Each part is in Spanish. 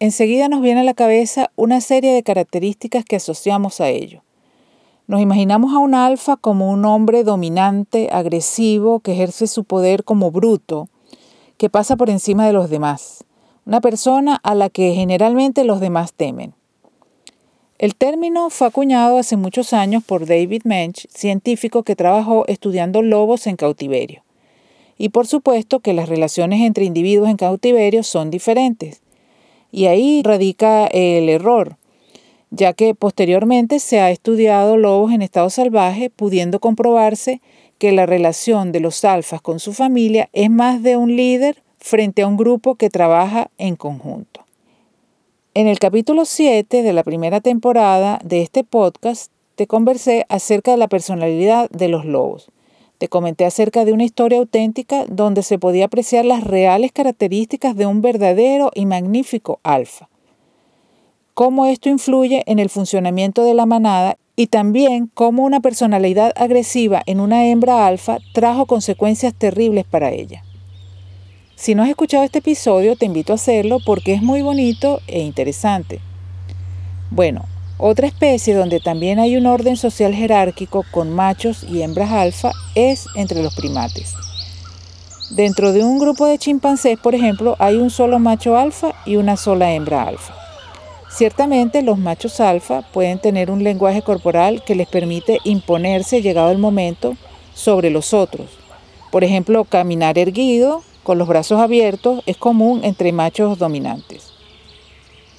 enseguida nos viene a la cabeza una serie de características que asociamos a ello. Nos imaginamos a un alfa como un hombre dominante, agresivo, que ejerce su poder como bruto, que pasa por encima de los demás, una persona a la que generalmente los demás temen. El término fue acuñado hace muchos años por David Mensch, científico que trabajó estudiando lobos en cautiverio. Y por supuesto que las relaciones entre individuos en cautiverio son diferentes. Y ahí radica el error, ya que posteriormente se ha estudiado lobos en estado salvaje, pudiendo comprobarse que la relación de los alfas con su familia es más de un líder frente a un grupo que trabaja en conjunto. En el capítulo 7 de la primera temporada de este podcast te conversé acerca de la personalidad de los lobos. Te comenté acerca de una historia auténtica donde se podía apreciar las reales características de un verdadero y magnífico alfa. Cómo esto influye en el funcionamiento de la manada y también cómo una personalidad agresiva en una hembra alfa trajo consecuencias terribles para ella. Si no has escuchado este episodio, te invito a hacerlo porque es muy bonito e interesante. Bueno, otra especie donde también hay un orden social jerárquico con machos y hembras alfa es entre los primates. Dentro de un grupo de chimpancés, por ejemplo, hay un solo macho alfa y una sola hembra alfa. Ciertamente los machos alfa pueden tener un lenguaje corporal que les permite imponerse llegado el momento sobre los otros. Por ejemplo, caminar erguido, con los brazos abiertos, es común entre machos dominantes.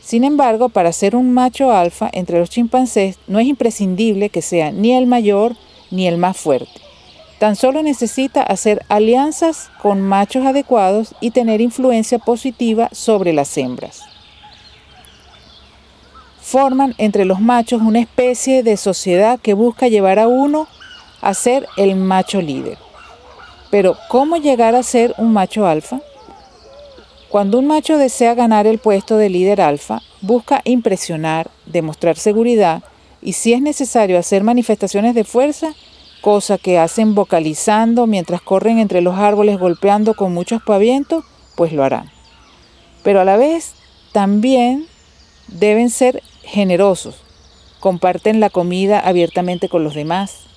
Sin embargo, para ser un macho alfa entre los chimpancés no es imprescindible que sea ni el mayor ni el más fuerte. Tan solo necesita hacer alianzas con machos adecuados y tener influencia positiva sobre las hembras. Forman entre los machos una especie de sociedad que busca llevar a uno a ser el macho líder. Pero, ¿cómo llegar a ser un macho alfa? Cuando un macho desea ganar el puesto de líder alfa, busca impresionar, demostrar seguridad y si es necesario hacer manifestaciones de fuerza, cosa que hacen vocalizando mientras corren entre los árboles golpeando con mucho aspaviento, pues lo harán. Pero a la vez también deben ser generosos, comparten la comida abiertamente con los demás,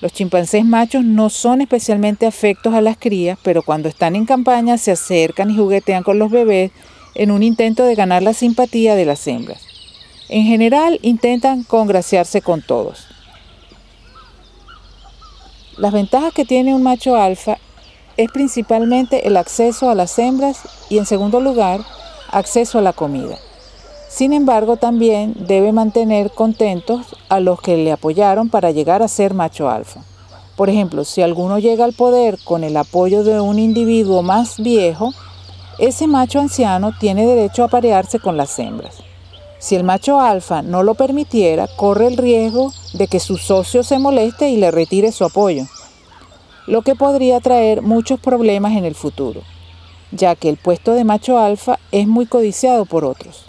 los chimpancés machos no son especialmente afectos a las crías, pero cuando están en campaña se acercan y juguetean con los bebés en un intento de ganar la simpatía de las hembras. En general intentan congraciarse con todos. Las ventajas que tiene un macho alfa es principalmente el acceso a las hembras y en segundo lugar, acceso a la comida. Sin embargo, también debe mantener contentos a los que le apoyaron para llegar a ser macho alfa. Por ejemplo, si alguno llega al poder con el apoyo de un individuo más viejo, ese macho anciano tiene derecho a aparearse con las hembras. Si el macho alfa no lo permitiera, corre el riesgo de que su socio se moleste y le retire su apoyo, lo que podría traer muchos problemas en el futuro, ya que el puesto de macho alfa es muy codiciado por otros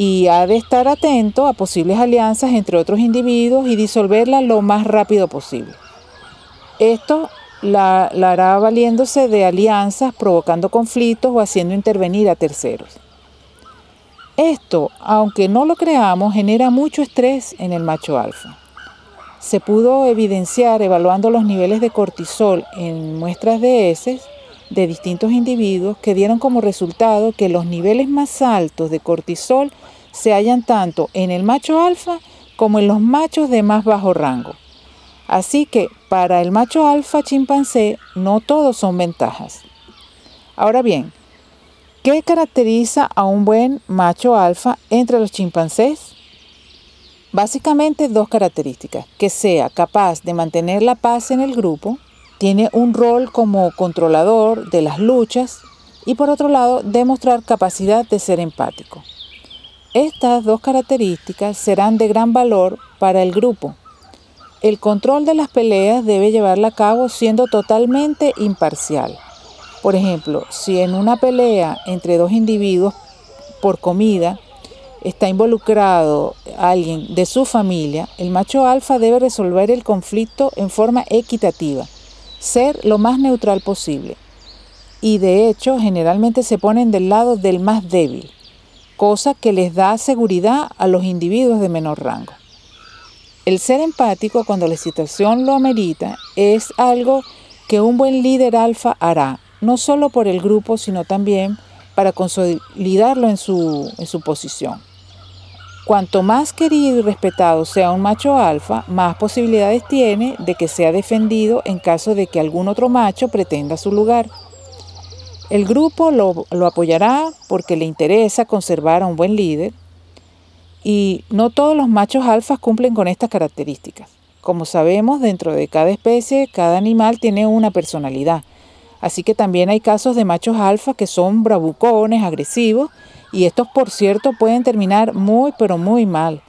y ha de estar atento a posibles alianzas entre otros individuos y disolverla lo más rápido posible. Esto la, hará valiéndose de alianzas, provocando conflictos o haciendo intervenir a terceros. Esto, aunque no lo creamos, genera mucho estrés en el macho alfa. Se pudo evidenciar evaluando los niveles de cortisol en muestras de heces de distintos individuos que dieron como resultado que los niveles más altos de cortisol se hallan tanto en el macho alfa como en los machos de más bajo rango. Así que para el macho alfa chimpancé no todos son ventajas. Ahora bien, ¿qué caracteriza a un buen macho alfa entre los chimpancés? Básicamente dos características, que sea capaz de mantener la paz en el grupo, tiene un rol como controlador de las luchas y por otro lado demostrar capacidad de ser empático. Estas dos características serán de gran valor para el grupo. El control de las peleas debe llevarla a cabo siendo totalmente imparcial. Por ejemplo, si en una pelea entre dos individuos por comida está involucrado alguien de su familia, el macho alfa debe resolver el conflicto en forma equitativa, ser lo más neutral posible. Y de hecho, generalmente se ponen del lado del más débil, cosa que les da seguridad a los individuos de menor rango. El ser empático cuando la situación lo amerita es algo que un buen líder alfa hará, no solo por el grupo, sino también para consolidarlo en su, en su posición. Cuanto más querido y respetado sea un macho alfa, más posibilidades tiene de que sea defendido en caso de que algún otro macho pretenda su lugar. El grupo lo, apoyará porque le interesa conservar a un buen líder y no todos los machos alfas cumplen con estas características. Como sabemos, dentro de cada especie, cada animal tiene una personalidad. Así que también hay casos de machos alfas que son bravucones, agresivos y estos, por cierto, pueden terminar muy, pero muy mal.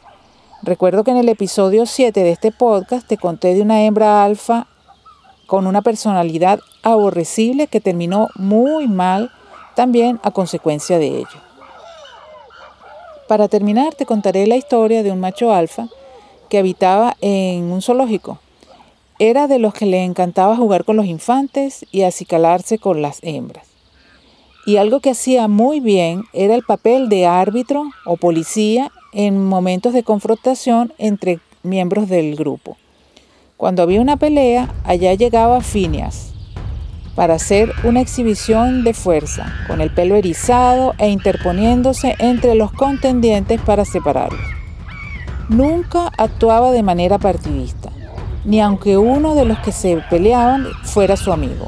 Recuerdo que en el episodio 7 de este podcast te conté de una hembra alfa con una personalidad aborrecible que terminó muy mal también a consecuencia de ello. Para terminar, te contaré la historia de un macho alfa que habitaba en un zoológico. Era de los que le encantaba jugar con los infantes y acicalarse con las hembras y algo que hacía muy bien era el papel de árbitro o policía en momentos de confrontación entre miembros del grupo. Cuando había una pelea, allá llegaba Phineas para hacer una exhibición de fuerza, con el pelo erizado e interponiéndose entre los contendientes para separarlos. Nunca actuaba de manera partidista, ni aunque uno de los que se peleaban fuera su amigo.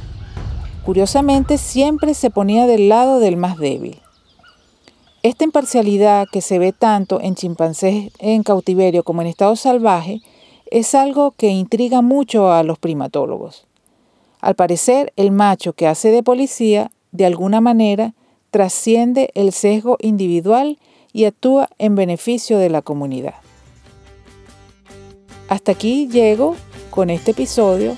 Curiosamente, siempre se ponía del lado del más débil. Esta imparcialidad que se ve tanto en chimpancés en cautiverio como en estado salvaje es algo que intriga mucho a los primatólogos. Al parecer, el macho que hace de policía, de alguna manera, trasciende el sesgo individual y actúa en beneficio de la comunidad. Hasta aquí llego con este episodio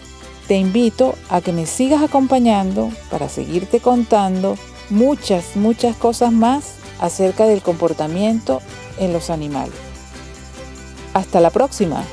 te invito a que me sigas acompañando para seguirte contando muchas, muchas cosas más acerca del comportamiento en los animales. Hasta la próxima.